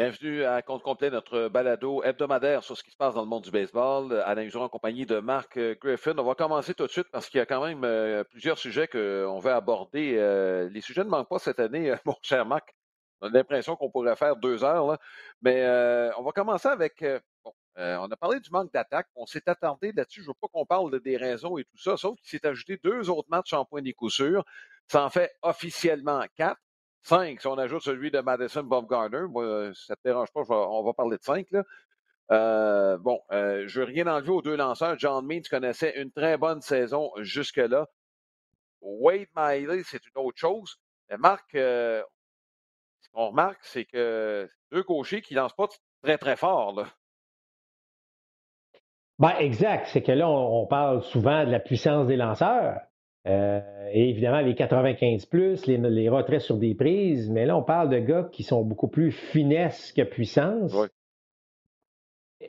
Bienvenue à Compte complet, notre balado hebdomadaire sur ce qui se passe dans le monde du baseball. Alain Useron en compagnie de Marc euh, Griffin. On va commencer tout de suite parce qu'il y a quand même euh, plusieurs sujets qu'on veut aborder. Euh, les sujets ne manquent pas cette année, mon cher Marc. On a l'impression qu'on pourrait faire deux heures, mais on va commencer avec. Bon, on a parlé du manque d'attaque. On s'est attardé là-dessus. Je ne veux pas qu'on parle des raisons et tout ça, sauf qu'il s'est ajouté deux autres matchs en point des coups. Ça en fait officiellement quatre. 5, si on ajoute celui de Madison Bumgarner, moi, ça ne te dérange pas, on va parler de 5. Euh, bon, euh, je veux rien enlever aux deux lanceurs. John Means connaissait une très bonne saison jusque-là. Wade Miley, c'est une autre chose. Marc, euh, ce qu'on remarque, c'est que deux gauchers qui ne lancent pas très, très fort. Là. Ben, exact. C'est que là, on, parle souvent de la puissance des lanceurs. Euh, et évidemment, les 95 plus, les, retraits sur des prises, mais là, on parle de gars qui sont beaucoup plus finesse que puissance.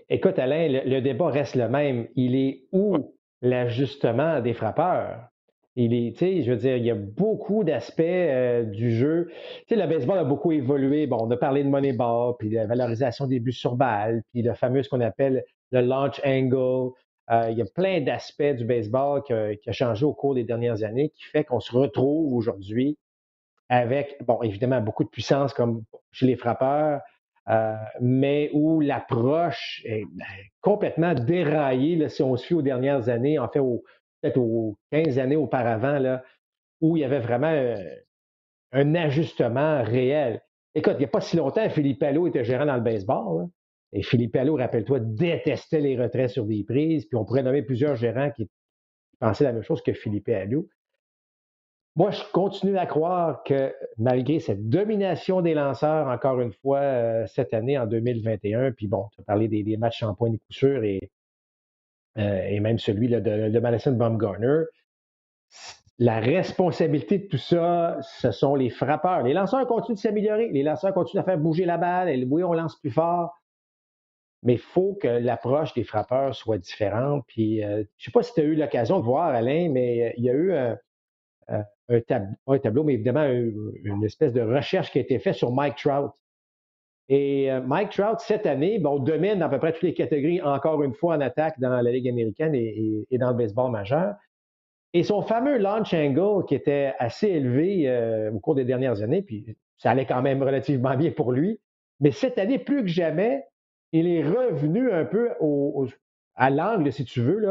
Écoute, Alain, le, débat reste le même. Il est où l'ajustement des frappeurs? Il est, tu sais, je veux dire, il y a beaucoup d'aspects euh, du jeu. Tu sais, le baseball a beaucoup évolué. Bon, on a parlé de Moneyball, puis la valorisation des buts sur balle, puis le fameux, ce qu'on appelle le launch angle, euh, il y a plein d'aspects du baseball qui a, changé au cours des dernières années qui fait qu'on se retrouve aujourd'hui avec, bon, évidemment, beaucoup de puissance comme chez les frappeurs, euh, mais où l'approche est ben, complètement déraillée, si on se fie aux dernières années, en fait, peut-être aux 15 années auparavant, là, où il y avait vraiment euh, un ajustement réel. Écoute, il n'y a pas si longtemps, Philippe Allo était gérant dans le baseball. Et Philippe Allo, rappelle-toi, détestait les retraits sur des prises, puis on pourrait nommer plusieurs gérants qui pensaient la même chose que Philippe Allo. Moi, je continue à croire que malgré cette domination des lanceurs, encore une fois, euh, cette année, en 2021, puis bon, tu as parlé des, matchs en point de coup et, euh, et même celui de, de Madison Baumgartner, la responsabilité de tout ça, ce sont les frappeurs. Les lanceurs continuent de s'améliorer. Les lanceurs continuent à faire bouger la balle. Et oui, on lance plus fort mais il faut que l'approche des frappeurs soit différente. Puis, euh, je ne sais pas si tu as eu l'occasion de voir, Alain, mais euh, il y a eu un, tableau, mais évidemment une espèce de recherche qui a été faite sur Mike Trout. Et euh, Mike Trout, cette année, bon, domine à peu près toutes les catégories, encore une fois, en attaque dans la Ligue américaine et, dans le baseball majeur. Et son fameux launch angle, qui était assez élevé au cours des dernières années, puis ça allait quand même relativement bien pour lui, mais cette année, plus que jamais, il est revenu un peu à l'angle, si tu veux,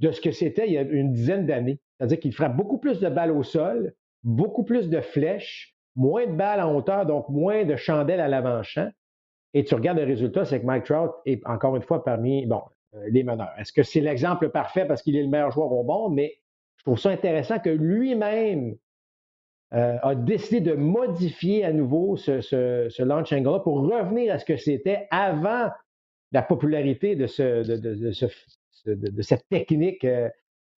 de ce que c'était il y a une dizaine d'années. C'est-à-dire qu'il frappe beaucoup plus de balles au sol, beaucoup plus de flèches, moins de balles en hauteur, donc moins de chandelles à l'avant-champ. Et tu regardes le résultat, c'est que Mike Trout est encore une fois parmi bon, euh, les meneurs. Est-ce que c'est l'exemple parfait parce qu'il est le meilleur joueur au monde? Mais je trouve ça intéressant que lui-même euh, a décidé de modifier à nouveau ce, ce, launch angle pour revenir à ce que c'était avant la popularité de, ce, de, cette technique. Euh,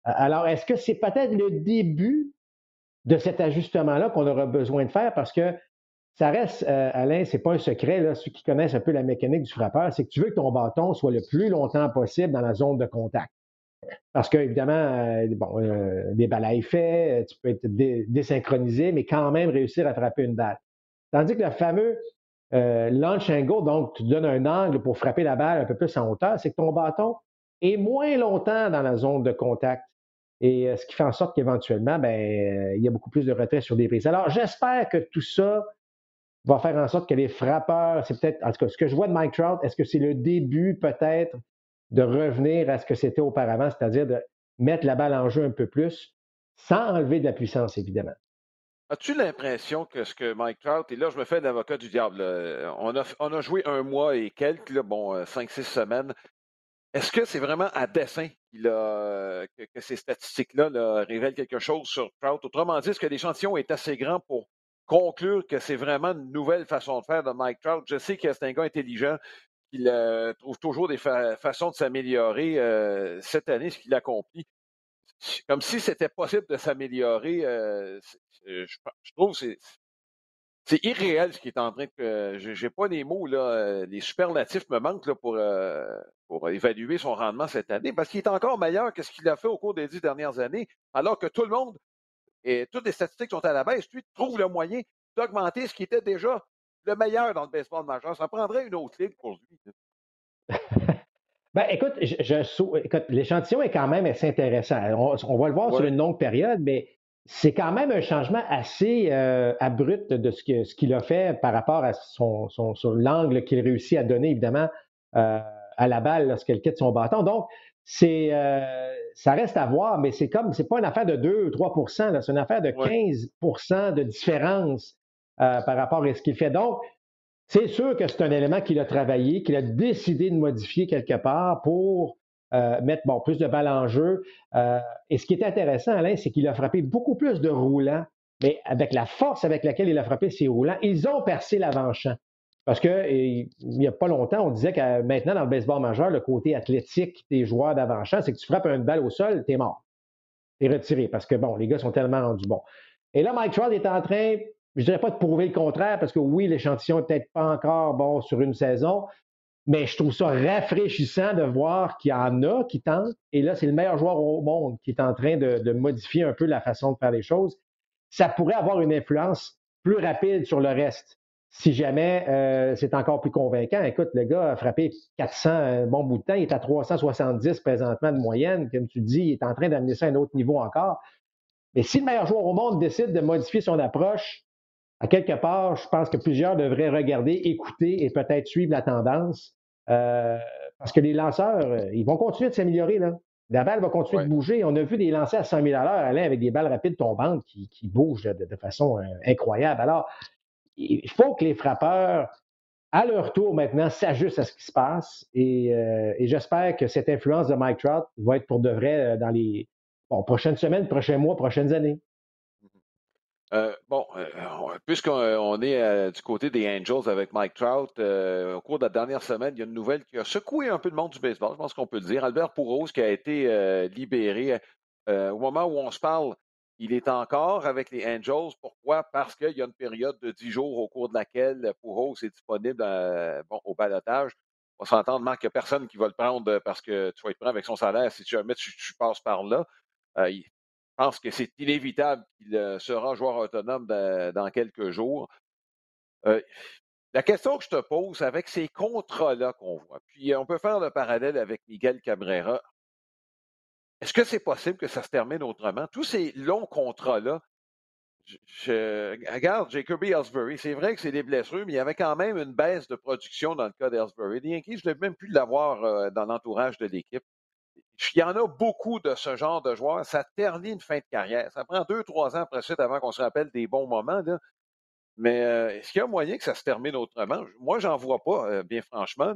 alors, est-ce que c'est peut-être le début de cet ajustement-là qu'on aura besoin de faire? Parce que ça reste, euh, Alain, c'est pas un secret, ceux qui connaissent un peu la mécanique du frappeur, c'est que tu veux que ton bâton soit le plus longtemps possible dans la zone de contact. Parce que, évidemment, euh, bon, des balles à effet, tu peux être désynchronisé, mais quand même réussir à attraper une balle. Tandis que le fameux euh, launch donc tu donnes un angle pour frapper la balle un peu plus en hauteur, c'est que ton bâton est moins longtemps dans la zone de contact. Et euh, ce qui fait en sorte qu'éventuellement, ben, euh, il y a beaucoup plus de retrait sur des prises. Alors, j'espère que tout ça va faire en sorte que les frappeurs, c'est peut-être, en tout cas, ce que je vois de Mike Trout, est-ce que c'est le début peut-être de revenir à ce que c'était auparavant, c'est-à-dire de mettre la balle en jeu un peu plus, sans enlever de la puissance, évidemment? As-tu l'impression que ce que Mike Trout, et là je me fais l'avocat du diable, on, a, on a joué un mois et quelques, bon, euh, cinq, six semaines. est-ce que c'est vraiment à dessein que, ces statistiques-là révèlent quelque chose sur Trout? Autrement dit, est-ce que l'échantillon est assez grand pour conclure que c'est vraiment une nouvelle façon de faire de Mike Trout? Je sais que c'est un gars intelligent, qu'il euh, trouve toujours des façons de s'améliorer. Euh, cette année, ce qu'il accomplit, comme si c'était possible de s'améliorer, euh, je, trouve que c'est irréel ce qui est en train de. J'ai pas les mots, là. Les superlatifs me manquent là, pour, pour évaluer son rendement cette année, parce qu'il est encore meilleur que ce qu'il a fait au cours des dix dernières années, alors que tout le monde et toutes les statistiques sont à la baisse. Lui trouve le moyen d'augmenter ce qui était déjà le meilleur dans le baseball majeur. Ça prendrait une autre ligue pour lui. ben, écoute, je, l'échantillon est quand même assez intéressant. On, va le voir sur une longue période, mais c'est quand même un changement assez euh, abrupt de ce, que, ce qu'il a fait par rapport à son, son, l'angle qu'il réussit à donner, évidemment, euh, à la balle lorsqu'elle quitte son bâton. Donc, c'est, euh, ça reste à voir, mais c'est comme, c'est pas une affaire de 2 ou 3% c'est une affaire de 15% de différence par rapport à ce qu'il fait. Donc, c'est sûr que c'est un élément qu'il a travaillé, qu'il a décidé de modifier quelque part pour euh, mettre bon, plus de balles en jeu. Euh, et ce qui est intéressant, Alain, c'est qu'il a frappé beaucoup plus de roulants, mais avec la force avec laquelle il a frappé ces roulants, ils ont percé l'avant-champ. Parce que il n'y a pas longtemps, on disait que maintenant, dans le baseball majeur, le côté athlétique des joueurs d'avant-champ, c'est que tu frappes une balle au sol, tu es mort. Tu es retiré parce que, bon, les gars sont tellement rendus bons. Et là, Mike Trout est en train je ne dirais pas de prouver le contraire, parce que oui, l'échantillon n'est peut-être pas encore bon sur une saison, mais je trouve ça rafraîchissant de voir qu'il y en a qui tentent. Et là, c'est le meilleur joueur au monde qui est en train de, modifier un peu la façon de faire les choses. Ça pourrait avoir une influence plus rapide sur le reste. Si jamais euh, c'est encore plus convaincant, écoute, le gars a frappé 400 un bon bout de temps, il est à 370 présentement de moyenne, comme tu dis, il est en train d'amener ça à un autre niveau encore. Mais si le meilleur joueur au monde décide de modifier son approche, à quelque part, je pense que plusieurs devraient regarder, écouter et peut-être suivre la tendance. Euh, parce que les lanceurs, euh, ils vont continuer de s'améliorer. Là. La balle va continuer de bouger. On a vu des lancers à 100 000 à l'heure aller avec des balles rapides tombantes qui, bougent de, façon euh, incroyable. Alors, il faut que les frappeurs, à leur tour maintenant, s'ajustent à ce qui se passe. Et, j'espère que cette influence de Mike Trout va être pour de vrai dans les prochaines semaines, prochains mois, prochaines années. Euh, bon, euh, puisqu'on est euh, du côté des Angels avec Mike Trout, au cours de la dernière semaine, il y a une nouvelle qui a secoué un peu le monde du baseball, je pense qu'on peut le dire. Albert Pouros qui a été libéré au moment où on se parle, il est encore avec les Angels. Pourquoi? Parce qu'il y a une période de 10 jours au cours de laquelle Pouros est disponible bon, au balotage. On s'entend, Marc, qu'il n'y a personne qui va le prendre parce que tu vas être prêt avec son salaire si jamais tu, tu passes par là. Je pense que c'est inévitable qu'il euh, sera joueur autonome dans, quelques jours. Euh, la question que je te pose avec ces contrats-là qu'on voit, puis on peut faire le parallèle avec Miguel Cabrera. Est-ce que c'est possible que ça se termine autrement? Tous ces longs contrats-là, je, regarde Jacoby Ellsbury, c'est vrai que c'est des blessures, mais il y avait quand même une baisse de production dans le cas d'Ellsbury. Les Yankees, je ne même plus l'avoir euh, dans l'entourage de l'équipe. Il y en a beaucoup de ce genre de joueurs. Ça ternit une fin de carrière. Ça prend deux, trois ans après suite avant qu'on se rappelle des bons moments. Là. Mais euh, est-ce qu'il y a moyen que ça se termine autrement? Moi, j'en vois pas, euh, bien franchement.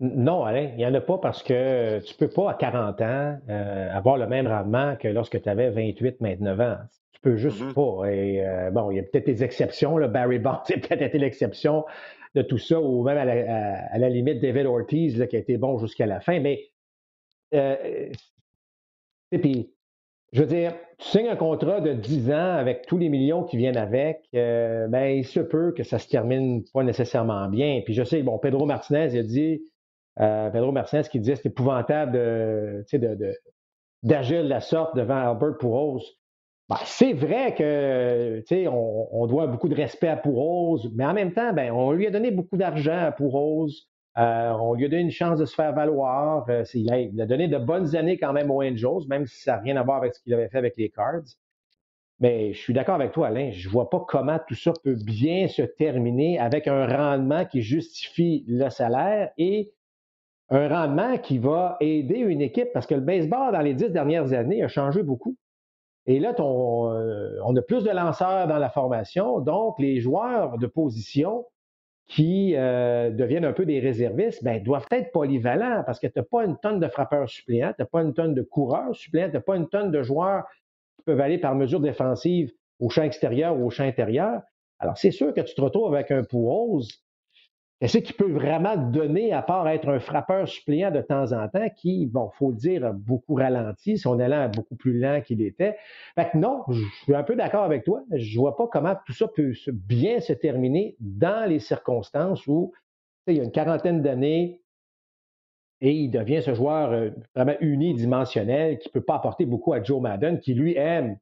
Non, Alain, il n'y en a pas parce que tu ne peux pas à 40 ans euh, avoir le même rendement que lorsque tu avais 28, 29 ans. Tu peux juste mm-hmm. pas. Et bon, il y a peut-être des exceptions. Là. Barry Bonds a peut-être été l'exception de tout ça, ou même à la, limite David Ortiz qui a été bon jusqu'à la fin. Mais euh, et puis, je veux dire, tu signes un contrat de 10 ans avec tous les millions qui viennent avec, euh, ben, il se peut que ça se termine pas nécessairement bien. Puis je sais, bon, Pedro Martinez, il a dit, euh, Pedro Martinez qui dit c'est épouvantable de, d'agir de la sorte devant Albert Pujols. Ben, c'est vrai que on, on doit beaucoup de respect à Pujols, mais en même temps, ben, on lui a donné beaucoup d'argent à Pujols. Euh, on lui a donné une chance de se faire valoir. Euh, il, a, donné de bonnes années quand même aux Angels, même si ça n'a rien à voir avec ce qu'il avait fait avec les Cards. Mais je suis d'accord avec toi, Alain. Je ne vois pas comment tout ça peut bien se terminer avec un rendement qui justifie le salaire et un rendement qui va aider une équipe parce que le baseball, dans les dix dernières années, a changé beaucoup. Et là, euh, on a plus de lanceurs dans la formation, donc les joueurs de position qui euh, deviennent un peu des réservistes, ben, doivent être polyvalents parce que tu n'as pas une tonne de frappeurs suppléants, tu n'as pas une tonne de coureurs suppléants, tu n'as pas une tonne de joueurs qui peuvent aller par mesure défensive au champ extérieur ou au champ intérieur. Alors, c'est sûr que tu te retrouves avec un rose Qu'est-ce qu'il peut vraiment donner à part être un frappeur suppléant de temps en temps qui, bon, faut le dire, a beaucoup ralenti, son élan est beaucoup plus lent qu'il était? Fait que non, je suis un peu d'accord avec toi. Je vois pas comment tout ça peut bien se terminer dans les circonstances où il y a une quarantaine d'années et il devient ce joueur euh, vraiment unidimensionnel qui peut pas apporter beaucoup à Joe Madden, qui lui aime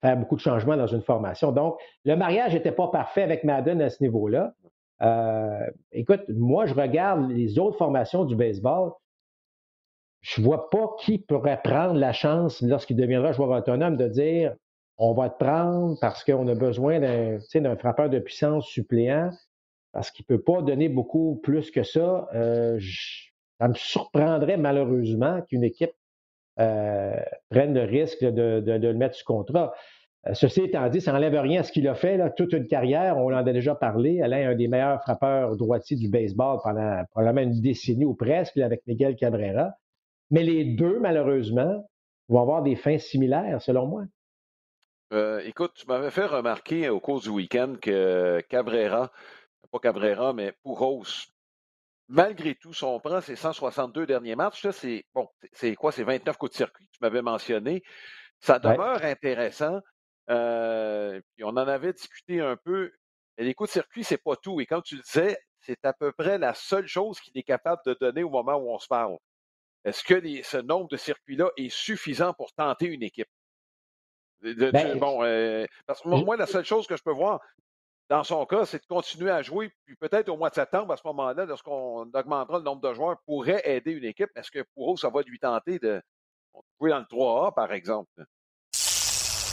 faire beaucoup de changements dans une formation. Donc, le mariage n'était pas parfait avec Madden à ce niveau-là. Euh, écoute, moi, je regarde les autres formations du baseball. Je ne vois pas qui pourrait prendre la chance, lorsqu'il deviendra joueur autonome, de dire on va te prendre parce qu'on a besoin d'un frappeur de puissance suppléant, parce qu'il ne peut pas donner beaucoup plus que ça. Euh, ça me surprendrait malheureusement qu'une équipe euh, prenne le risque de, de, le mettre sous contrat. Euh, ceci étant dit, ça n'enlève rien à ce qu'il a fait, là, toute une carrière. On en a déjà parlé. Alain est un des meilleurs frappeurs droitiers du baseball pendant probablement une décennie ou presque, avec Miguel Cabrera. Mais les deux, malheureusement, vont avoir des fins similaires, selon moi. Euh, écoute, tu m'avais fait remarquer au cours du week-end que Cabrera, pas Cabrera, mais Pouros, malgré tout, si on prend ses 162 derniers matchs, c'est bon, c'est quoi? C'est 29 coups de circuit, tu m'avais mentionné. Ça demeure intéressant. Euh, puis on en avait discuté un peu. les coups de circuit, c'est pas tout. Et comme tu le disais, c'est à peu près la seule chose qu'il est capable de donner au moment où on se parle. Est-ce que ce nombre de circuits-là est suffisant pour tenter une équipe? Ben, bon, euh, parce que moi, la seule chose que je peux voir dans son cas, c'est de continuer à jouer, puis peut-être au mois de septembre, à ce moment-là, lorsqu'on augmentera le nombre de joueurs, pourrait aider une équipe. Est-ce que pour eux, ça va lui tenter de jouer dans le 3A, par exemple?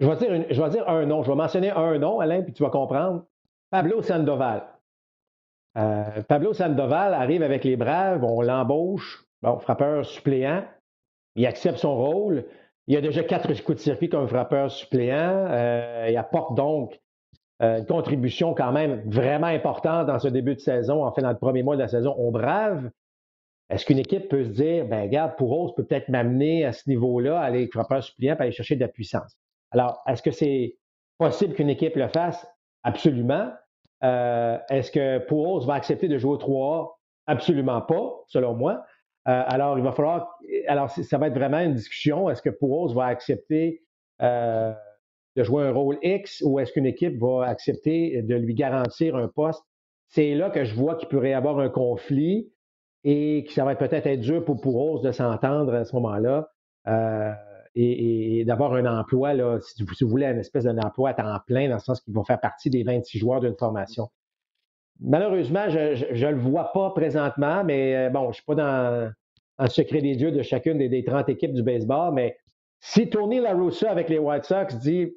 Je vais, dire je vais dire un nom. Je vais mentionner un nom, Alain, puis tu vas comprendre. Pablo Sandoval. Euh, Pablo Sandoval arrive avec les Braves, on l'embauche, bon, frappeur suppléant. Il accepte son rôle. Il a déjà quatre coups de circuit comme frappeur suppléant. Euh, il apporte donc euh, une contribution quand même vraiment importante dans ce début de saison, en fait, dans le premier mois de la saison aux Braves. Est-ce qu'une équipe peut se dire, ben regarde, Pouros peut peut-être m'amener à ce niveau-là, aller frappeur suppléant, pour aller chercher de la puissance? Alors, est-ce que c'est possible qu'une équipe le fasse? Absolument. Euh, est-ce que Pouros va accepter de jouer au 3A? Absolument pas, selon moi. Euh, alors, il va falloir. Alors, ça va être vraiment une discussion. Est-ce que Pouros va accepter euh, de jouer un rôle X ou est-ce qu'une équipe va accepter de lui garantir un poste? C'est là que je vois qu'il pourrait y avoir un conflit et que ça va peut-être être dur pour Pouros de s'entendre à ce moment-là et, d'avoir un emploi, là, si, vous, voulez, une espèce d'un emploi à temps plein, dans le sens qu'ils vont faire partie des 26 joueurs d'une formation. Malheureusement, je ne le vois pas présentement, mais euh, bon, je ne suis pas dans, le secret des dieux de chacune des, 30 équipes du baseball, mais si Tony LaRussa avec les White Sox dit,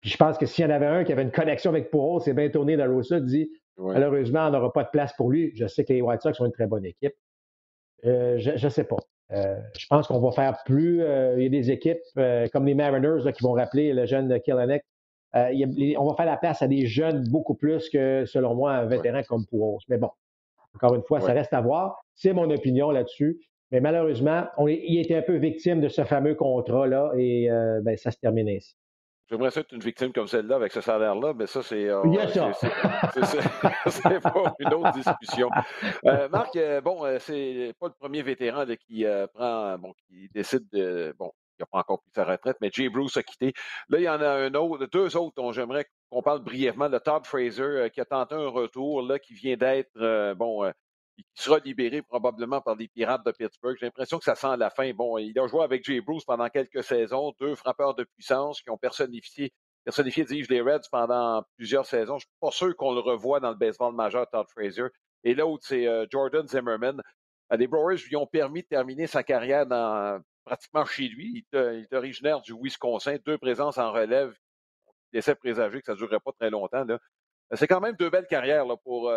puis je pense que s'il y en avait un qui avait une connexion avec Puro, c'est bien Tony LaRussa dit, malheureusement, on n'aura pas de place pour lui. Je sais que les White Sox sont une très bonne équipe. Euh, je ne sais pas. Euh, je pense qu'on va faire plus. Euh, il y a des équipes euh, comme les Mariners qui vont rappeler le jeune Killenek. on va faire la place à des jeunes beaucoup plus que, selon moi, un vétéran comme Pouros. Mais bon, encore une fois, ça reste à voir. C'est mon opinion là-dessus. Mais malheureusement, on, il était un peu victime de ce fameux contrat-là et ben, ça se termine ainsi. J'aimerais ça être une victime comme celle-là avec ce salaire-là, mais ça, c'est euh, une autre discussion. Euh, Marc, euh, bon, c'est pas le premier vétéran qui prend, bon, qui décide de, bon, il n'a pas encore pris sa retraite, mais Jay Bruce a quitté. Là, il y en a un autre, deux autres dont j'aimerais qu'on parle brièvement. Le Todd Fraser qui a tenté un retour, là, qui vient d'être, bon, il sera libéré probablement par les Pirates de Pittsburgh. J'ai l'impression que ça sent la fin. Bon, il a joué avec Jay Bruce pendant quelques saisons, deux frappeurs de puissance qui ont personnifié personnifié dirige les Reds pendant plusieurs saisons. Je ne suis pas sûr qu'on le revoit dans le baseball majeur, Todd Frazier. Et l'autre, c'est Jordan Zimmerman. les Brewers lui ont permis de terminer sa carrière dans, pratiquement chez lui. Il est, originaire du Wisconsin, deux présences en relève. Il essaie de présager que ça ne durerait pas très longtemps. C'est quand même deux belles carrières là, pour,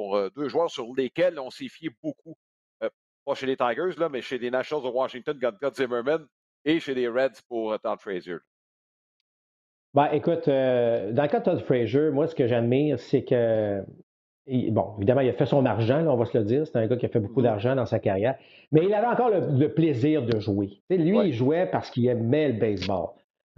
pour euh, deux joueurs sur lesquels on s'est fié beaucoup. Euh, pas chez les Tigers, là, mais chez les Nationals de Washington, God Zimmerman, et chez les Reds pour euh, Todd Frazier. Ben, écoute, dans le cas de Todd Frazier, moi, ce que j'admire, c'est que, bon, évidemment, il a fait son argent, on va se le dire. C'est un gars qui a fait beaucoup mm-hmm. d'argent dans sa carrière. Mais il avait encore le, plaisir de jouer. lui, il jouait parce qu'il aimait le baseball.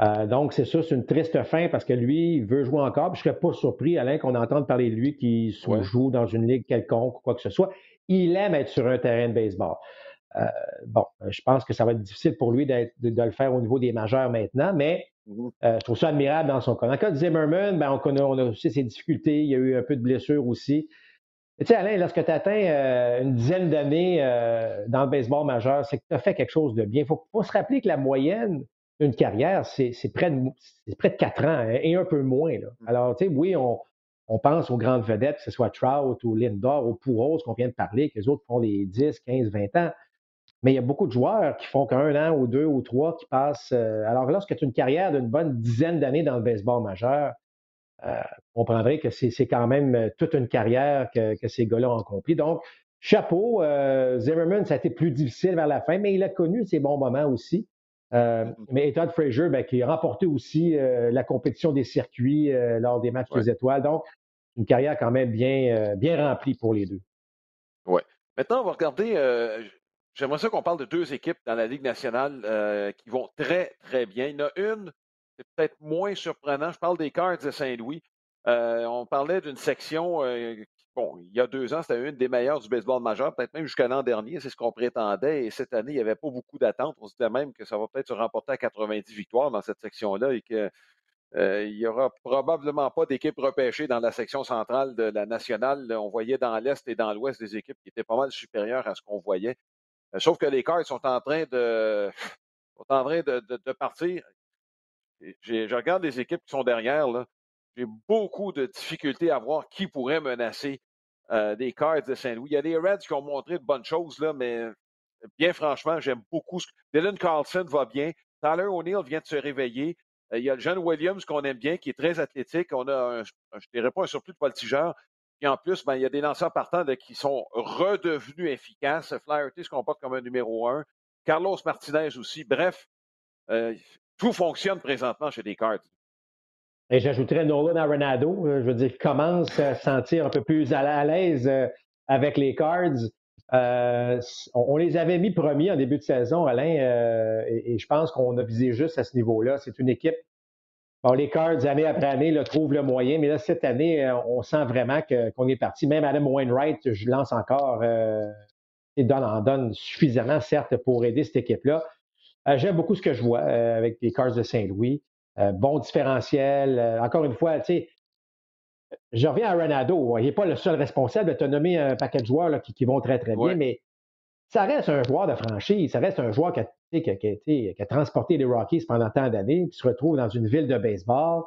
Euh, donc, c'est ça, c'est une triste fin parce que lui, il veut jouer encore. je ne serais pas surpris, Alain, qu'on entende parler de lui qui joue dans une ligue quelconque ou quoi que ce soit. Il aime être sur un terrain de baseball. Euh, bon, je pense que ça va être difficile pour lui de, le faire au niveau des majeurs maintenant, mais mmh euh, je trouve ça admirable dans son cas. Dans le cas de Zimmerman, ben, on, on, a aussi ses difficultés. Il y a eu un peu de blessures aussi. Tu sais, Alain, lorsque tu atteins une dizaine d'années dans le baseball majeur, c'est que tu as fait quelque chose de bien. Il faut, faut, se rappeler que la moyenne une carrière, c'est près, de, près de quatre ans hein, et un peu moins. Là. Mm. Alors, tu sais, oui, on, pense aux grandes vedettes, que ce soit Trout ou Lindor ou Pouros qu'on vient de parler, que les autres font des 10, 15, 20 ans. Mais il y a beaucoup de joueurs qui font qu'un an ou deux ou trois qui passent. Euh, alors, lorsque tu as une carrière d'une bonne dizaine d'années dans le baseball majeur, euh, on comprendrait que c'est quand même euh, toute une carrière que, ces gars-là ont accompli. Donc, chapeau, Zimmerman, ça a été plus difficile vers la fin, mais il a connu ses bons moments aussi. Euh, mais Todd Frazier, ben, qui a remporté aussi euh, la compétition des circuits euh, lors des matchs des étoiles. Donc, une carrière quand même bien, bien remplie pour les deux. Oui. Maintenant, on va regarder. J'aimerais ça qu'on parle de deux équipes dans la Ligue nationale qui vont très, très bien. Il y en a une, c'est peut-être moins surprenant. Je parle des Cards de Saint-Louis. on parlait d'une section bon, il y a deux ans, c'était une des meilleures du baseball majeur, peut-être même jusqu'à l'an dernier, c'est ce qu'on prétendait. Et cette année, il n'y avait pas beaucoup d'attentes. On se disait même que ça va peut-être se remporter à 90 victoires dans cette section-là et qu'il euh, n'y aura probablement pas d'équipe repêchée dans la section centrale de la nationale. On voyait dans l'Est et dans l'Ouest des équipes qui étaient pas mal supérieures à ce qu'on voyait. Euh, sauf que les Cards sont en train de, sont en train de, de partir. Je regarde les équipes qui sont derrière. Là j'ai beaucoup de difficultés à voir qui pourrait menacer euh, des Cards de Saint-Louis. Il y a des Reds qui ont montré de bonnes choses, là, mais bien franchement, j'aime beaucoup. Ce... Dylan Carlson va bien. Tyler O'Neill vient de se réveiller. Euh, il y a le jeune Williams qu'on aime bien, qui est très athlétique. On a, un, je dirais pas un surplus de voltigeur. Et en plus, ben, il y a des lanceurs partants qui sont redevenus efficaces. Flaherty se comporte comme un numéro un. Carlos Martinez aussi. Bref, euh, tout fonctionne présentement chez les Cards. Et j'ajouterais Nolan Arenado. Euh, je veux dire, commence à se sentir un peu plus à l'aise euh, avec les Cards. Euh, on, les avait mis premiers en début de saison, Alain, et, je pense qu'on a visé juste à ce niveau-là. C'est une équipe. Les Cards, année après année, trouvent le moyen, mais là, cette année, on sent vraiment qu'on est parti. Même Adam Wainwright, je lance encore, et donne, en donne suffisamment, certes, pour aider cette équipe-là. J'aime beaucoup ce que je vois avec les Cards de Saint-Louis. Euh, bon différentiel. Euh, encore une fois, tu sais, je reviens à Renado. Il n'est pas le seul responsable. Tu as nommé un paquet de joueurs qui, vont très, très bien, mais ça reste un joueur de franchise. Ça reste un joueur qui a, transporté les Rockies pendant tant d'années, qui se retrouve dans une ville de baseball.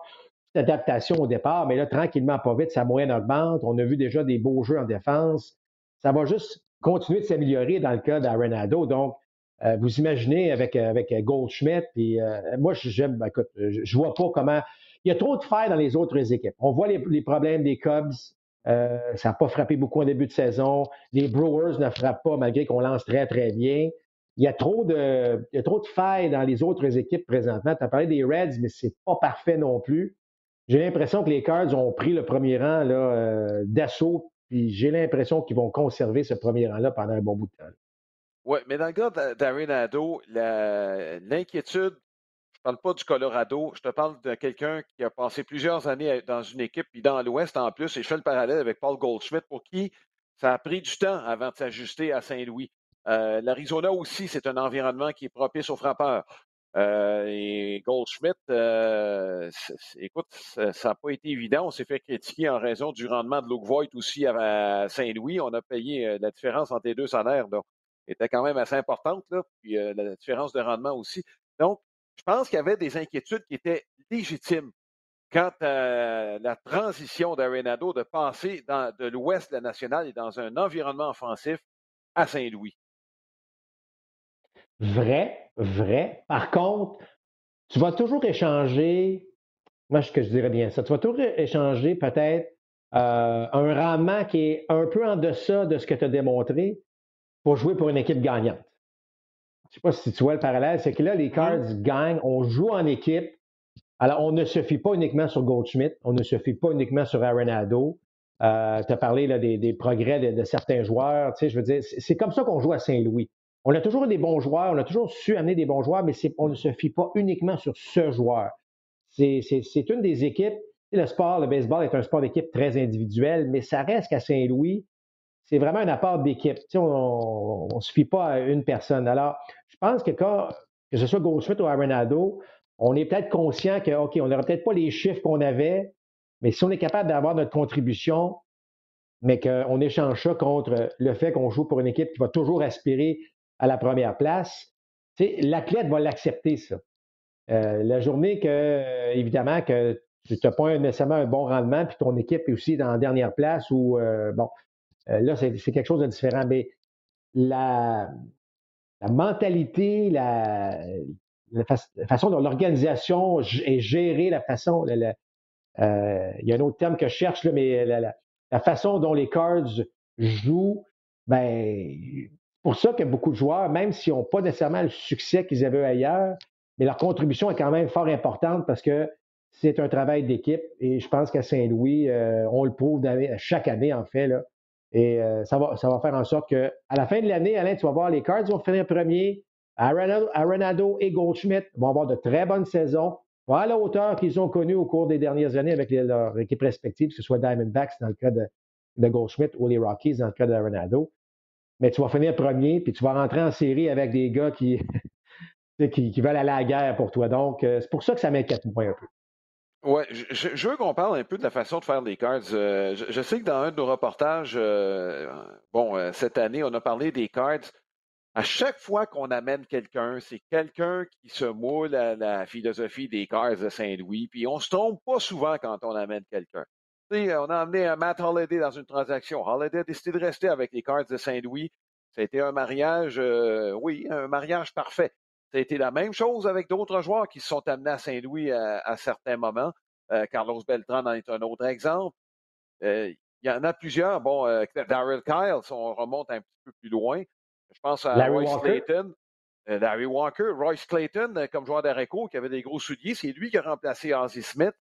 Adaptation au départ, mais là, tranquillement, pas vite, sa moyenne augmente. On a vu déjà des beaux jeux en défense. Ça va juste continuer de s'améliorer dans le cas d'Arenado. Donc, euh, vous imaginez avec, euh, avec euh, Goldschmidt, puis moi, j'aime, ben, écoute, je, vois pas comment. Il y a trop de failles dans les autres équipes. On voit les, problèmes des Cubs. ça n'a pas frappé beaucoup en début de saison. Les Brewers ne frappent pas malgré qu'on lance très, très bien. Il y a trop de, il y a trop de failles dans les autres équipes présentement. Tu as parlé des Reds, mais c'est pas parfait non plus. J'ai l'impression que les Cards ont pris le premier rang d'assaut, puis j'ai l'impression qu'ils vont conserver ce premier rang-là pendant un bon bout de temps. Oui, mais dans le cas d'Arenado, l'inquiétude, je ne parle pas du Colorado, je te parle de quelqu'un qui a passé plusieurs années dans une équipe, puis dans l'Ouest en plus, et je fais le parallèle avec Paul Goldschmidt, pour qui ça a pris du temps avant de s'ajuster à Saint-Louis. Euh, L'Arizona aussi, c'est un environnement qui est propice aux frappeurs. Euh, et Goldschmidt, euh, écoute, ça n'a pas été évident. On s'est fait critiquer en raison du rendement de Luke Voigt aussi à Saint-Louis. On a payé la différence entre les deux salaires. Donc, était quand même assez importante, là, puis la différence de rendement aussi. Donc, je pense qu'il y avait des inquiétudes qui étaient légitimes quant à la transition d'Arenado de passer de l'ouest de la nationale et dans un environnement offensif à Saint-Louis. Vrai, vrai. Par contre, tu vas toujours échanger, moi, ce que je dirais bien ça, tu vas toujours échanger peut-être un rendement qui est un peu en deçà de ce que tu as démontré pour jouer pour une équipe gagnante. Je ne sais pas si tu vois le parallèle, c'est que là, les mm-hmm. Cards gagnent, on joue en équipe. Alors, on ne se fie pas uniquement sur Goldschmidt, on ne se fie pas uniquement sur Arenado. Euh, tu as parlé là, des, progrès de, certains joueurs. Tu sais, je veux dire, c'est comme ça qu'on joue à Saint-Louis. On a toujours des bons joueurs, on a toujours su amener des bons joueurs, mais on ne se fie pas uniquement sur ce joueur. C'est une des équipes. Le sport, le baseball est un sport d'équipe très individuel, mais ça reste qu'à Saint-Louis, c'est vraiment un apport d'équipe. On ne se fie pas à une personne. Alors, je pense que quand, que ce soit Goldschmidt ou Arenado, on est peut-être conscient que, OK, on n'aura peut-être pas les chiffres qu'on avait, mais si on est capable d'avoir notre contribution, mais qu'on échange ça contre le fait qu'on joue pour une équipe qui va toujours aspirer à la première place, l'athlète va l'accepter, ça. Euh, la journée que, évidemment, que tu n'as pas nécessairement un bon rendement, puis ton équipe est aussi dans la dernière place, ou, euh, bon, euh, là, c'est quelque chose de différent. Mais la, mentalité, la, façon dont l'organisation est gérée, la façon, il y a un autre terme que je cherche, là, mais la, façon dont les Cards jouent, ben, pour ça que beaucoup de joueurs, même s'ils n'ont pas nécessairement le succès qu'ils avaient ailleurs, mais leur contribution est quand même fort importante parce que c'est un travail d'équipe et je pense qu'à Saint-Louis, euh, on le prouve chaque année en fait. Là, et euh, ça, va, faire en sorte qu'à la fin de l'année, Alain, tu vas voir les Cards vont finir premier. Arenado, et Goldschmidt vont avoir de très bonnes saisons, à la hauteur qu'ils ont connue au cours des dernières années avec leurs équipes respectives, que ce soit Diamondbacks dans le cas de, de Goldschmidt ou les Rockies dans le cas d'Arenado mais tu vas finir premier, puis tu vas rentrer en série avec des gars qui, qui, veulent aller à la guerre pour toi. Donc, euh, c'est pour ça que ça m'inquiète un peu. Oui, je, veux qu'on parle un peu de la façon de faire les cards. Euh, je, sais que dans un de nos reportages, euh, bon, cette année, on a parlé des cards. À chaque fois qu'on amène quelqu'un, c'est quelqu'un qui se moule à la philosophie des cards de Saint-Louis. Puis on se trompe pas souvent quand on amène quelqu'un on a amené un Matt Holiday dans une transaction. Holiday a décidé de rester avec les Cards de Saint-Louis. Ça a été un mariage, euh, oui, un mariage parfait. Ça a été la même chose avec d'autres joueurs qui se sont amenés à Saint-Louis à, certains moments. Euh, Carlos Beltran en est un autre exemple. Euh, il y en a plusieurs. Bon, Daryl Kyle, si on remonte un petit peu plus loin, je pense à Royce Clayton. Larry Walker, Royce Clayton, comme joueur d'Areco, qui avait des gros souliers, c'est lui qui a remplacé Ozzy Smith.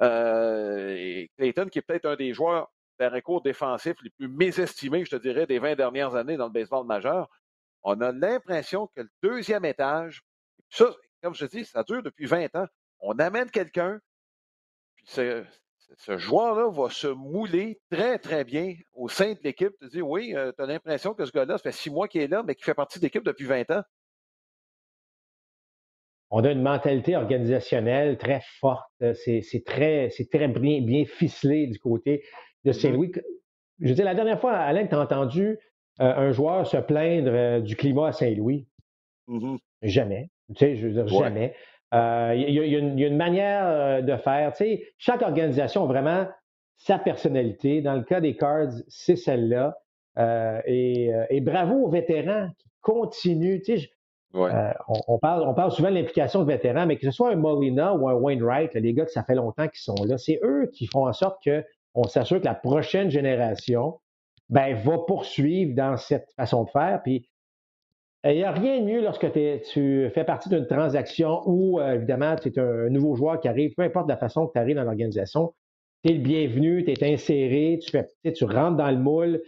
Euh, et Clayton, qui est peut-être un des joueurs recours défensifs les plus mésestimés, je te dirais, des 20 dernières années dans le baseball majeur, on a l'impression que le deuxième étage, ça, comme je te dis, ça dure depuis 20 ans. On amène quelqu'un, puis ce, joueur-là va se mouler très, très bien au sein de l'équipe. Tu dis, oui, euh, tu as l'impression que ce gars-là, ça fait six mois qu'il est là, mais qu'il fait partie de l'équipe depuis 20 ans on a une mentalité organisationnelle très forte. C'est très, très bien, bien, ficelé du côté de mm-hmm. Saint-Louis. Je veux dire, la dernière fois, Alain, tu as entendu euh, un joueur se plaindre euh, du climat à Saint-Louis? Mm-hmm. Jamais. Tu sais, je veux dire, jamais. Euh, il y, a une manière de faire. Tu sais, chaque organisation a vraiment sa personnalité. Dans le cas des Cards, c'est celle-là. et, et, bravo aux vétérans qui continuent. Tu sais, euh, on, parle, on parle souvent de l'implication de vétérans, mais que ce soit un Molina ou un Wainwright, les gars que ça fait longtemps qu'ils sont là, c'est eux qui font en sorte qu'on s'assure que la prochaine génération ben, va poursuivre dans cette façon de faire. Puis, il n'y a rien de mieux lorsque tu fais partie d'une transaction où, euh, évidemment, tu es un, nouveau joueur qui arrive, peu importe la façon que tu arrives dans l'organisation, tu es le bienvenu, tu es inséré, tu, fais, tu rentres dans le moule,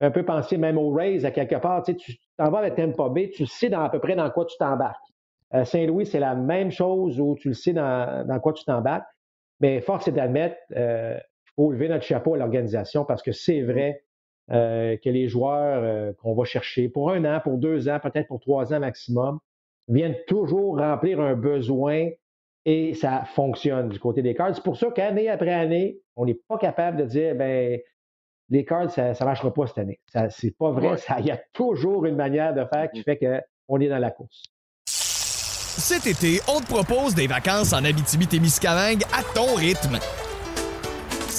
un peu penser même au Rays à quelque part. Tu t'en vas avec Tampa Bay, tu sais dans, à peu près dans quoi tu t'embarques. Euh, Saint-Louis, c'est la même chose où tu le sais dans, dans quoi tu t'embarques. Mais force est d'admettre, euh, il faut lever notre chapeau à l'organisation parce que c'est vrai euh, que les joueurs qu'on va chercher pour un an, pour deux ans, peut-être pour trois ans maximum, viennent toujours remplir un besoin et ça fonctionne du côté des cards. C'est pour ça qu'année après année, on n'est pas capable de dire, ben, les cards, ça ne marchera pas cette année. Ce n'est pas vrai. Il y a toujours une manière de faire qui mm. fait qu'on est dans la course. Cet été, on te propose des vacances en Abitibi-Témiscamingue à ton rythme.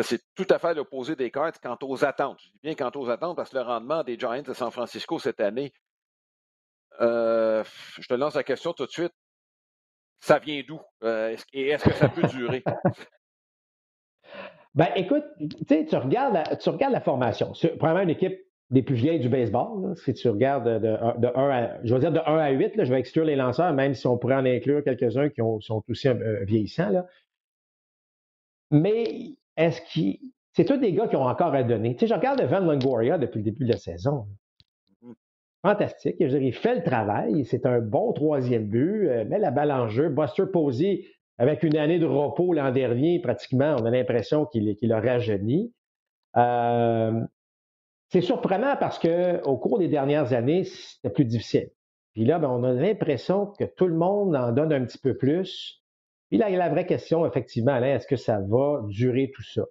c'est tout à fait l'opposé des cartes quant aux attentes. Je dis bien quant aux attentes parce que le rendement des Giants de San Francisco cette année, euh, je te lance la question tout de suite. Ça vient d'où? Euh, est-ce- et est-ce que ça peut durer? Ben, écoute, tu regardes, la, tu regardes la formation. C'est probablement une équipe des plus vieilles du baseball. Si tu regardes de, de, de 1 à, je dire de 1 à 8, là, je vais exclure les lanceurs, même si on pourrait en inclure quelques-uns qui ont- sont aussi euh, vieillissants. Mais est-ce qu'ils. C'est tous des gars qui ont encore à donner. Tu sais, je regarde Van Longoria depuis le début de la saison. Mhm. Fantastique. Je veux dire, il fait le travail. C'est un bon troisième but. euh, met la balle en jeu. Buster Posey, avec une année de repos l'an dernier, pratiquement, on a l'impression qu'il qu'il a rajeuni. Euh, c'est surprenant parce que au cours des dernières années, c'était plus difficile. Puis là, ben, on a l'impression que tout le monde en donne un petit peu plus. La vraie question, effectivement, Alain, est-ce que ça va durer tout ça?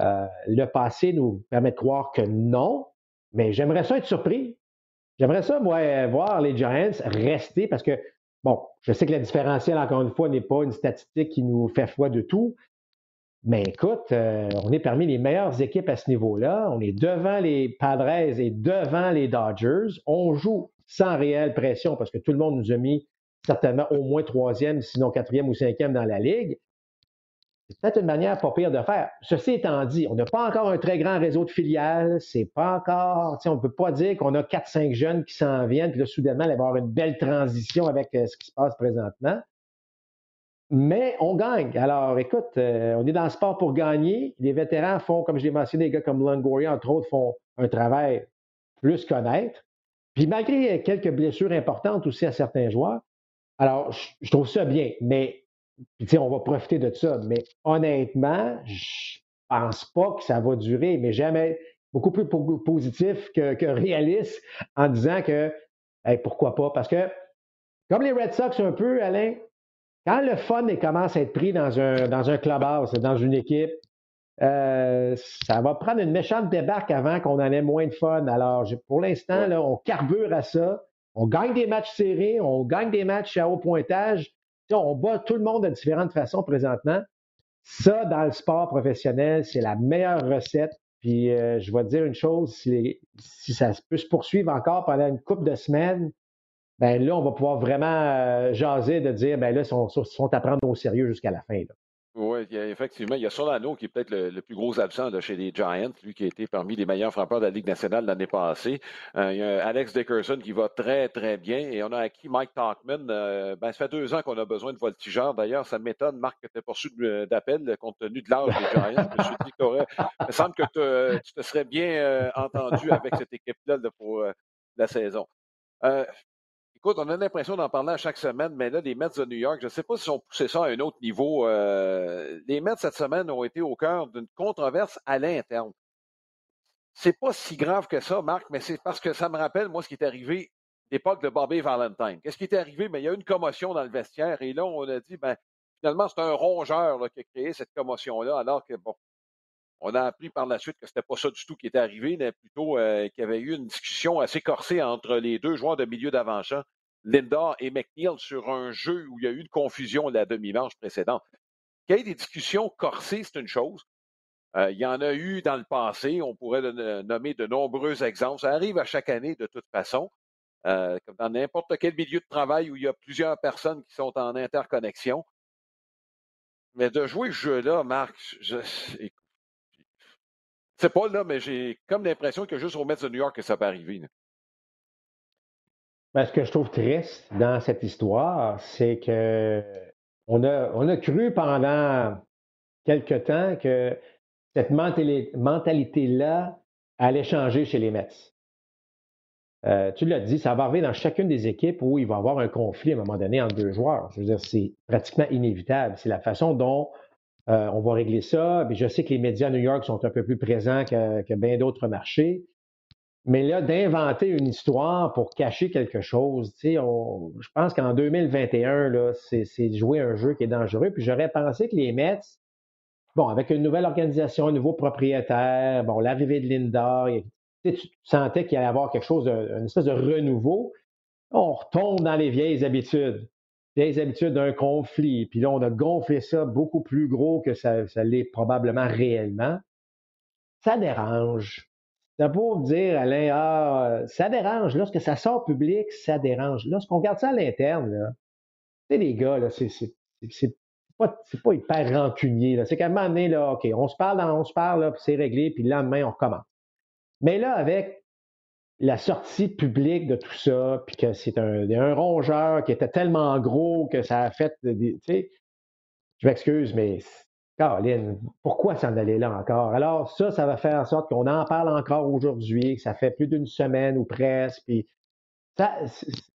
Euh, le passé nous permet de croire que non, mais j'aimerais ça être surpris. J'aimerais ça, voir les Giants rester parce que, bon, je sais que la différentielle, encore une fois, n'est pas une statistique qui nous fait foi de tout. Mais écoute, euh, on est parmi les meilleures équipes à ce niveau-là. On est devant les Padres et devant les Dodgers. On joue sans réelle pression parce que tout le monde nous a mis certainement au moins troisième, sinon quatrième ou cinquième dans la ligue. C'est peut-être une manière pas pire de faire. Ceci étant dit, on n'a pas encore un très grand réseau de filiales. C'est pas encore, on ne peut pas dire qu'on a 4-5 jeunes qui s'en viennent, puis là, soudainement, il y avoir une belle transition avec euh, ce qui se passe présentement. Mais on gagne. Alors, écoute, euh, on est dans le sport pour gagner. Les vétérans font, comme je l'ai mentionné, des gars comme Longoria, entre autres, font un travail plus connaître. Puis malgré quelques blessures importantes aussi à certains joueurs, alors, je, trouve ça bien. Mais, puis, tu sais, on va profiter de ça. Mais honnêtement, je pense pas que ça va durer, mais jamais beaucoup plus po- positif que, que réaliste en disant que, hey, pourquoi pas? Parce que, comme les Red Sox un peu, Alain, quand le fun commence à être pris dans un, dans un clubhouse, dans une équipe, euh, ça va prendre une méchante débarque avant qu'on en ait moins de fun. Alors, pour l'instant, là, on carbure à ça. On gagne des matchs serrés, on gagne des matchs à haut pointage. On bat tout le monde de différentes façons présentement. Ça, dans le sport professionnel, c'est la meilleure recette. Puis, euh, je vais te dire une chose, si, ça peut se poursuivre encore pendant une couple de semaines, ben là, on va pouvoir vraiment euh, jaser de dire, ben là, ils sont, à prendre au sérieux jusqu'à la fin. Oui, effectivement. Il y a Solano qui est peut-être le, plus gros absent là, chez les Giants, lui qui a été parmi les meilleurs frappeurs de la Ligue nationale l'année passée. Euh, il y a Alex Dickerson qui va très, très bien. Et on a acquis Mike Talkman. Euh, ben, ça fait deux ans qu'on a besoin de voltigeurs. D'ailleurs, ça m'étonne, Marc, que tu reçu de- d'appel compte tenu de l'âge des Giants. Je me suis dit il me semble que tu te serais bien euh, entendu avec cette équipe-là là, pour la saison. Écoute, on a l'impression d'en parler à chaque semaine, mais là, les Mets de New York, je ne sais pas s'ils ont poussé ça à un autre niveau. Euh, les Mets, cette semaine, ont été au cœur d'une controverse à l'interne. C'est pas si grave que ça, Marc, mais c'est parce que ça me rappelle, moi, ce qui est arrivé l'époque de Bobby Valentine. Qu'est-ce qui est arrivé? Mais il y a eu une commotion dans le vestiaire et là, on a dit, ben, finalement, c'est un rongeur qui a créé cette commotion-là, alors que, bon, on a appris par la suite que c'était pas ça du tout qui était arrivé, mais plutôt euh, qu'il y avait eu une discussion assez corsée entre les deux joueurs de milieu d'avant-champ, Linda et McNeil, sur un jeu où il y a eu une confusion la demi-manche précédente. Qu'il y ait des discussions corsées, c'est une chose. Euh, il y en a eu dans le passé, on pourrait nommer de nombreux exemples. Ça arrive à chaque année de toute façon, euh, comme dans n'importe quel milieu de travail où il y a plusieurs personnes qui sont en interconnexion. Mais de jouer ce jeu-là, Marc, je, c'est pas là, mais j'ai comme l'impression que juste au Mets de New York que ça peut arriver. Ben, ce que je trouve triste dans cette histoire, c'est que on a, cru pendant quelque temps que cette mentali- mentalité-là allait changer chez les Mets. euh, tu l'as dit, ça va arriver dans chacune des équipes où il va y avoir un conflit à un moment donné entre deux joueurs. Je veux dire, c'est pratiquement inévitable. C'est la façon dont euh, on va régler ça. je sais que les médias à New York sont un peu plus présents que, bien d'autres marchés. Mais là, d'inventer une histoire pour cacher quelque chose, sais, je pense qu'en 2021, c'est jouer un jeu qui est dangereux. Puis j'aurais pensé que les Mets, bon, avec une nouvelle organisation, un nouveau propriétaire, bon, l'arrivée de Linda, tu sentais qu'il allait y avoir quelque chose, une espèce de renouveau. On retombe dans les vieilles habitudes. Vieilles habitudes d'un conflit. Puis là, on a gonflé ça beaucoup plus gros que ça, l'est probablement réellement. Ça dérange. C'est pour dire, Alain, ah, ça dérange. Lorsque ça sort public, ça dérange. Lorsqu'on regarde ça à l'interne, là, sais, les gars, là, c'est, c'est, pas, c'est pas hyper rancunier. C'est qu'à un moment donné, là, OK, on se parle, on se parle, puis c'est réglé, puis le lendemain, on recommence. Mais là, avec la sortie publique de tout ça, puis que c'est un, un rongeur qui était tellement gros que ça a fait des. Tu sais, je m'excuse, mais Caroline, pourquoi s'en aller là encore? Alors, ça, ça va faire en sorte qu'on en parle encore aujourd'hui, que ça fait plus d'une semaine ou presque, puis ça,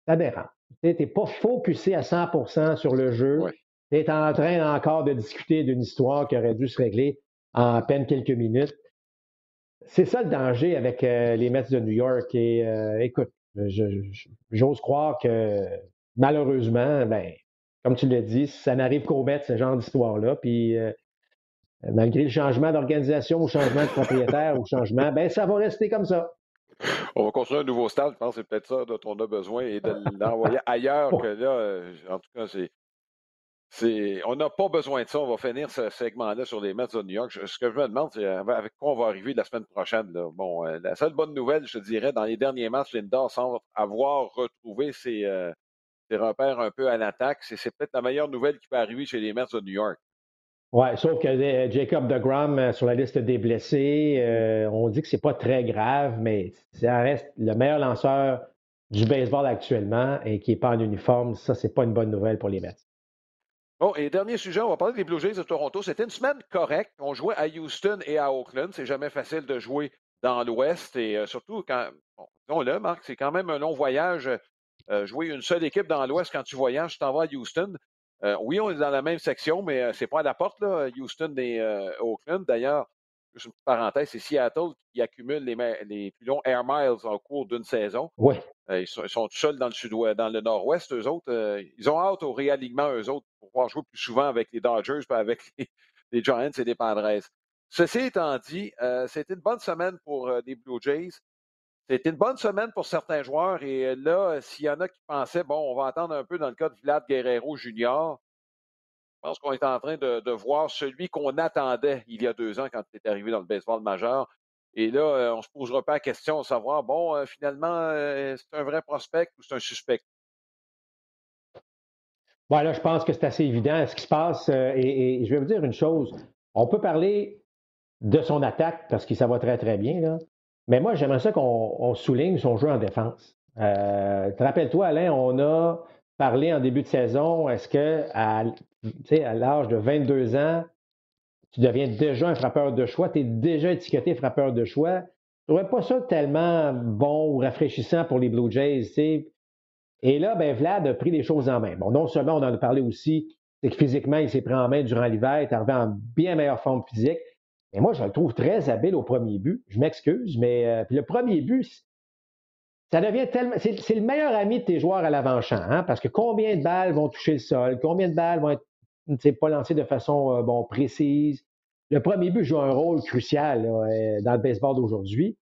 ça dérange. Tu n'es pas focusé à 100% sur le jeu. Tu es en train encore de discuter d'une histoire qui aurait dû se régler en à peine quelques minutes. C'est ça le danger avec euh, les Mets de New York. Et euh, écoute, j'ose croire que malheureusement, ben, comme tu l'as dit, ça n'arrive qu'aux Mets, ce genre d'histoire-là. Puis euh, malgré le changement d'organisation, ou changement de propriétaire, ou changement, ben ça va rester comme ça. On va construire un nouveau stade, je pense que c'est peut-être ça dont on a besoin et de l'envoyer ailleurs que là. En tout cas, c'est. On n'a pas besoin de ça. On va finir ce segment-là sur les Mets de New York. ce que je me demande, c'est avec quoi on va arriver la semaine prochaine. Bon, euh, la seule bonne nouvelle, je dirais, dans les derniers matchs, Linda semble avoir retrouvé ses, euh, ses repères un peu à l'attaque. C'est peut-être la meilleure nouvelle qui peut arriver chez les Mets de New York. Oui, sauf que euh, Jacob de Grom euh, sur la liste des blessés, euh, on dit que c'est pas très grave, mais ça reste le meilleur lanceur du baseball actuellement et qui n'est pas en uniforme. Ça, c'est pas une bonne nouvelle pour les Mets. Bon, et dernier sujet, on va parler des Blue Jays de Toronto. C'était une semaine correcte. On jouait à Houston et à Oakland. C'est jamais facile de jouer dans l'Ouest et surtout quand, bon, disons-le, Marc, c'est quand même un long voyage. jouer une seule équipe dans l'Ouest quand tu voyages, tu t'en vas à Houston. Euh, oui, on est dans la même section, mais euh, c'est pas à la porte, là, Houston et euh, Oakland. D'ailleurs, juste une parenthèse, c'est Seattle qui accumule les, les, plus longs air miles en cours d'une saison. Oui. Ils, sont, seuls dans le sud-ouest, dans le nord-ouest, eux autres. ils ont hâte au réalignement, eux autres, pour pouvoir jouer plus souvent avec les Dodgers, pas avec les, Giants et les Padres. Ceci étant dit, c'était une bonne semaine pour les Blue Jays. C'était une bonne semaine pour certains joueurs. Et euh, là, s'il y en a qui pensaient, bon, on va attendre un peu dans le cas de Vlad Guerrero Jr., je pense qu'on est en train de, voir celui qu'on attendait il y a deux ans quand il est arrivé dans le baseball majeur. Et là, euh, on ne se posera pas la question de savoir, bon, euh, finalement, c'est un vrai prospect ou c'est un suspect? Bon, là, je pense que c'est assez évident ce qui se passe. et, je vais vous dire une chose. On peut parler de son attaque parce que ça va très, très bien. Mais moi, j'aimerais ça qu'on souligne son jeu en défense. Euh, te rappelles-toi, Alain, on a parlé en début de saison, est-ce que à, à l'âge de 22 ans, tu deviens déjà un frappeur de choix, tu es déjà étiqueté frappeur de choix. Je trouvais pas ça tellement bon ou rafraîchissant pour les Blue Jays. Et là, ben, Vlad a pris les choses en main. Bon, non seulement on en a parlé aussi, c'est que physiquement, il s'est pris en main durant l'hiver, il est arrivé en bien meilleure forme physique. Et moi, je le trouve très habile au premier but. Je m'excuse, mais euh, puis le premier but, ça devient tellement. C'est le meilleur ami de tes joueurs à l'avant-champ, hein, parce que combien de balles vont toucher le sol, combien de balles vont être pas lancées de façon euh, bon, précise. Le premier but joue un rôle crucial euh, dans le baseball d'aujourd'hui.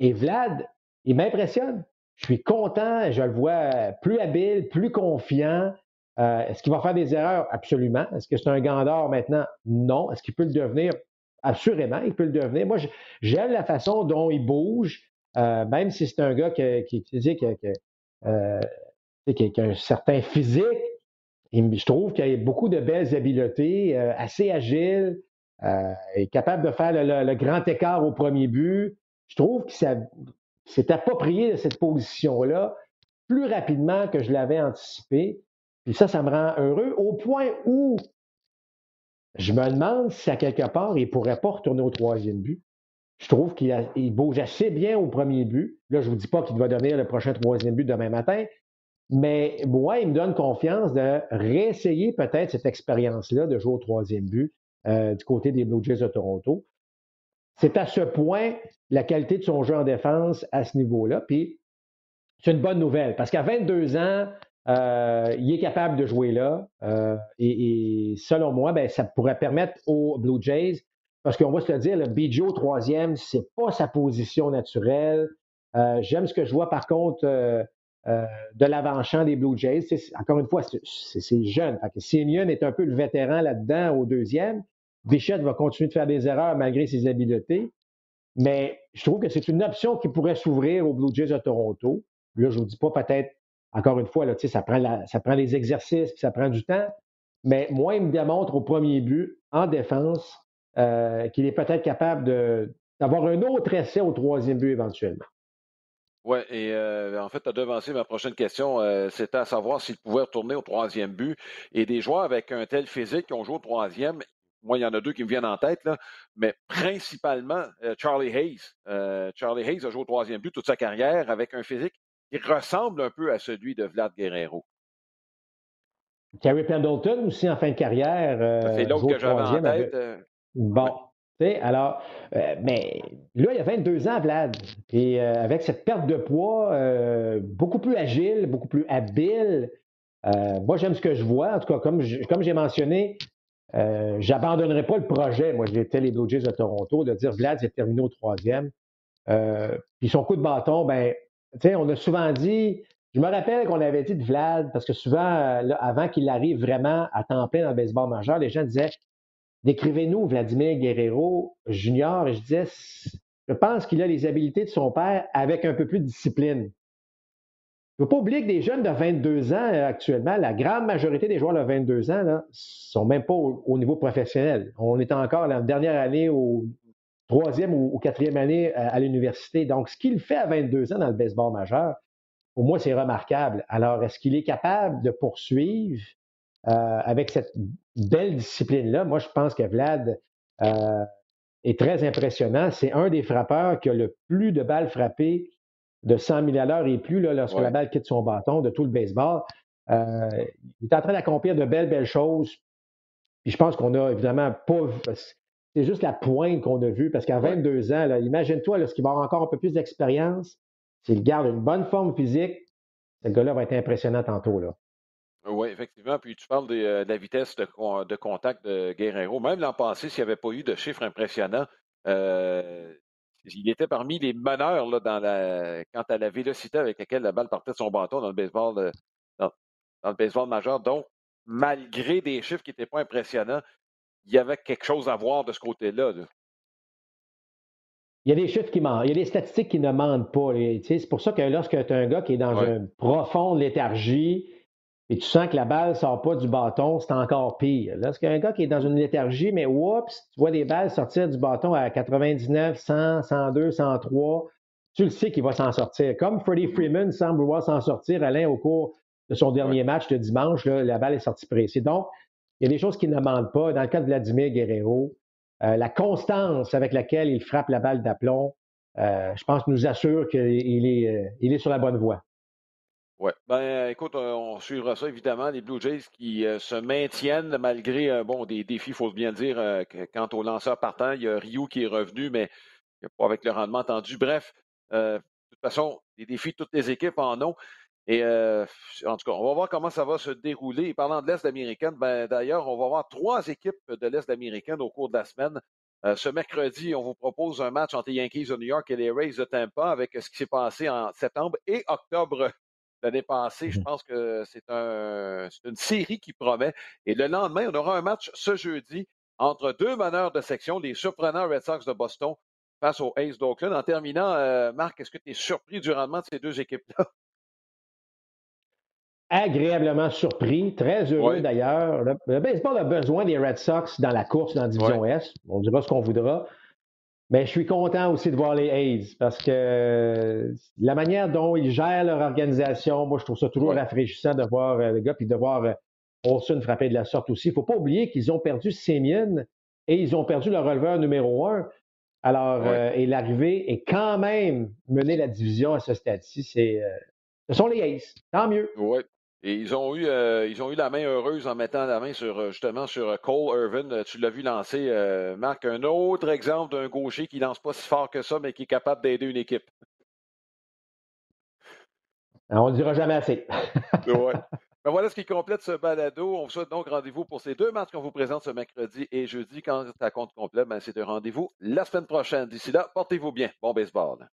Et Vlad, il m'impressionne. Je suis content, je le vois plus habile, plus confiant. Est-ce qu'il va faire des erreurs? Absolument. Est-ce que c'est un gandard maintenant? Non. Est-ce qu'il peut le devenir? Assurément, il peut le devenir. Moi, j'aime la façon dont il bouge, euh, même si c'est un gars qui, qui, euh, qui, a un certain physique. Je trouve qu'il a beaucoup de belles habiletés, euh, assez agile, est capable de faire le, grand écart au premier but. Je trouve qu'il s'est approprié de cette position-là plus rapidement que je l'avais anticipé. Puis ça, ça me rend heureux au point où je me demande si à quelque part, il ne pourrait pas retourner au troisième but. Je trouve qu'il bouge assez bien au premier but. Là, je ne vous dis pas qu'il va donner le prochain troisième but demain matin, mais moi, il me donne confiance de réessayer peut-être cette expérience-là de jouer au troisième but euh, du côté des Blue Jays de Toronto. C'est à ce point la qualité de son jeu en défense à ce niveau-là. Puis c'est une bonne nouvelle parce qu'à 22 ans, euh, il est capable de jouer là. Euh, et, selon moi, ben, ça pourrait permettre aux Blue Jays, parce qu'on va se le dire, le Bijo troisième, c'est pas sa position naturelle. J'aime ce que je vois par contre de l'avant-champ des Blue Jays. encore une fois, c'est jeune. Simeon est un peu le vétéran là-dedans au deuxième. Bichette va continuer de faire des erreurs malgré ses habiletés. Mais je trouve que c'est une option qui pourrait s'ouvrir aux Blue Jays de Toronto. Là, je ne vous dis pas peut-être encore une fois, là, ça, prend ça prend des exercices, ça prend du temps. Mais moi, il me démontre au premier but, en défense, euh, qu'il est peut-être capable d'avoir un autre essai au troisième but éventuellement. Oui, et euh, en fait, tu as devancé ma prochaine question. Euh, c'était à savoir s'il pouvait retourner au troisième but. Et des joueurs avec un tel physique qui ont joué au troisième, moi, il y en a deux qui me viennent en tête, là, mais principalement Charlie Hayes. Charlie Hayes a joué au troisième but toute sa carrière avec un physique qui ressemble un peu à celui de Vlad Guerrero. Terry Pendleton aussi en fin de carrière. Euh, c'est l'autre que j'avais en tête. Euh, bon. Alors, euh, mais là, il y a 22 ans, Vlad. Et avec cette perte de poids, beaucoup plus agile, beaucoup plus habile. moi, j'aime ce que je vois. En tout cas, comme, j'ai mentionné, j'abandonnerai pas le projet. Moi, j'étais les Blue Jays de Toronto, de dire Vlad, c'est terminé au troisième. puis son coup de bâton, ben, on a souvent dit, je me rappelle qu'on avait dit de Vlad, parce que souvent, euh, avant qu'il arrive vraiment à temps plein dans le baseball majeur, les gens disaient Décrivez-nous Vladimir Guerrero Junior. Et je disais Je pense qu'il a les habiletés de son père avec un peu plus de discipline. Il ne faut pas oublier que des jeunes de 22 ans euh, actuellement, la grande majorité des joueurs de 22 ans ne sont même pas au, niveau professionnel. On est encore la dernière année au troisième ou, quatrième année à, l'université. Donc, ce qu'il fait à 22 ans dans le baseball majeur, pour moi, c'est remarquable. Alors, est-ce qu'il est capable de poursuivre euh, avec cette belle discipline-là? Moi, je pense que Vlad euh, est très impressionnant. C'est un des frappeurs qui a le plus de balles frappées de 100 000 à l'heure et plus là, lorsque la balle quitte son bâton de tout le baseball. il est en train d'accomplir de belles, belles choses. Puis je pense qu'on a évidemment pas c'est juste la pointe qu'on a vue, parce qu'à 22 ans, imagine-toi, lorsqu'il va avoir encore un peu plus d'expérience, s'il garde une bonne forme physique, ce gars-là va être impressionnant tantôt. Là. Oui, effectivement. Puis tu parles euh, de, la vitesse de, contact de Guerrero. Même l'an passé, s'il n'y avait pas eu de chiffres impressionnants, euh, il était parmi les meneurs là, dans la, quant à la vélocité avec laquelle la balle partait de son bâton dans le baseball, euh, dans le baseball majeur. Donc, malgré des chiffres qui n'étaient pas impressionnants, il y avait quelque chose à voir de ce côté-là. Il y a des chiffres qui mentent. Il y a des statistiques qui ne mentent pas. C'est pour ça que lorsque tu as un gars qui est dans une profonde léthargie et tu sens que la balle ne sort pas du bâton, c'est encore pire. Lorsqu'il y a un gars qui est dans une léthargie, mais oups, tu vois des balles sortir du bâton à 99, 100, 102, 103, tu le sais qu'il va s'en sortir. Comme Freddie Freeman semble vouloir s'en sortir, Alain, au cours de son dernier match de dimanche, la balle est sortie précise. Donc, il y a des choses qui ne mentent pas. Dans le cas de Vladimir Guerrero, euh, la constance avec laquelle il frappe la balle d'aplomb, euh, je pense, nous assure qu'il est, euh, il est sur la bonne voie. Oui. Ben, écoute, on suivra ça évidemment. Les Blue Jays qui se maintiennent malgré bon, des défis, il faut bien dire. quant aux lanceurs partants, il y a Ryu qui est revenu, mais pas avec le rendement attendu. Bref, de toute façon, les défis, toutes les équipes en ont. Et euh, en tout cas, on va voir comment ça va se dérouler. Et parlant de l'Est américaine, ben, d'ailleurs, on va voir trois équipes de l'Est américaine au cours de la semaine. Euh, ce mercredi, on vous propose un match entre les Yankees de New York et les Rays de Tampa avec ce qui s'est passé en septembre et octobre Je mmh pense que c'est un, une série qui promet. Et le lendemain, on aura un match ce jeudi entre deux meneurs de section, les surprenants Red Sox de Boston face aux Aces d'Oakland. En terminant, euh, Marc, est-ce que tu es surpris du rendement de ces deux équipes-là? agréablement surpris, très heureux d'ailleurs. Le, baseball a besoin des Red Sox dans la course dans la division S. On dira ce qu'on voudra. Mais je suis content aussi de voir les A's parce que la manière dont ils gèrent leur organisation, moi, je trouve ça toujours rafraîchissant de voir euh, le gars puis de voir euh, Olson frapper de la sorte aussi. Il ne faut pas oublier qu'ils ont perdu Semyon et ils ont perdu leur releveur numéro un. Alors, et l'arrivée est quand même mener la division à ce stade-ci. C'est, ce sont les Aces. Tant mieux. Oui. Et ils ont eu ils ont eu la main heureuse en mettant la main sur justement sur Cole Irvin. Tu l'as vu lancer, Marc, un autre exemple d'un gaucher qui lance pas si fort que ça, mais qui est capable d'aider une équipe. On ne dira jamais assez. ouais. Ben voilà ce qui complète ce balado. On vous souhaite donc rendez-vous pour ces deux matchs qu'on vous présente ce mercredi et jeudi. Quand ça compte complet, ben c'est un rendez-vous la semaine prochaine. D'ici là, portez-vous bien. Bon baseball.